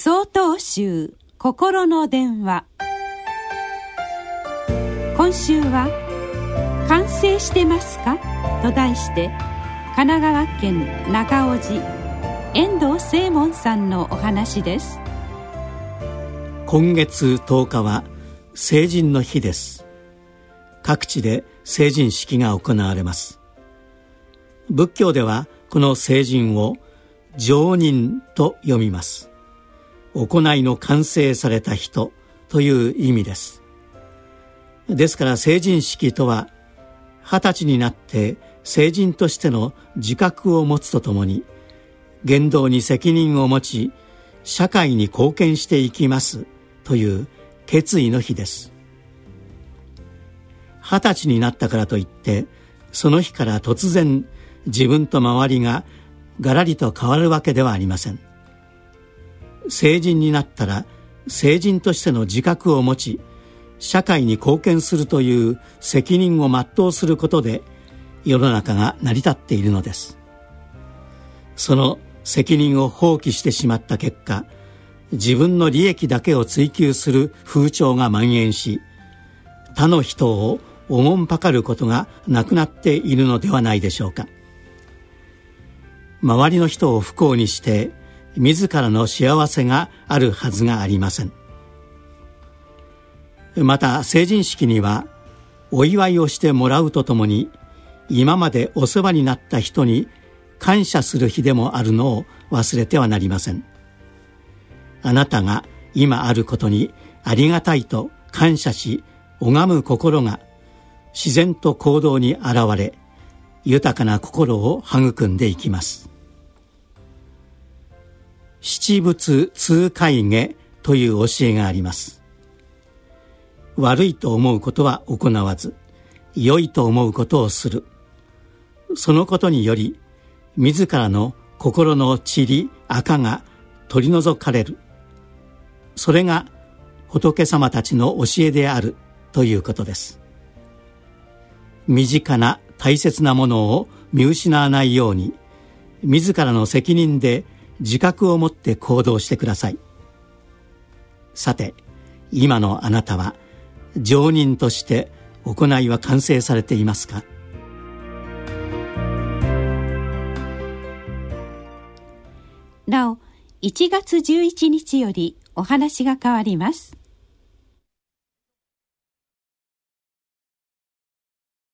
総統集心の電話。今週は「完成してますか?」と題して神奈川県中尾寺遠藤正門さんのお話です。今月10日は成人の日です。各地で成人式が行われます。仏教ではこの成人を常人と読みます。行いの完成された人という意味です。ですから成人式とは二十歳になって成人としての自覚を持つとともに言動に責任を持ち社会に貢献していきますという決意の日です。二十歳になったからといってその日から突然自分と周りがガラリと変わるわけではありません。成人になったら成人としての自覚を持ち社会に貢献するという責任を全うすることで世の中が成り立っているのです。その責任を放棄してしまった結果自分の利益だけを追求する風潮が蔓延し他の人をおもんぱかることがなくなっているのではないでしょうか。周りの人を不幸にして自らの幸せがあるはずがありません。また成人式にはお祝いをしてもらうとともに今までお世話になった人に感謝する日でもあるのを忘れてはなりません。あなたが今あることにありがたいと感謝し拝む心が自然と行動に現れ豊かな心を育んでいきます。七仏通会下という教えがあります。悪いと思うことは行わず良いと思うことをする。そのことにより自らの心の塵赤が取り除かれる。それが仏様たちの教えであるということです。身近な大切なものを見失わないように自らの責任で自覚を持って行動してください。さて今のあなたは常人として行いは完成されていますか？なお1月11日よりお話が変わります。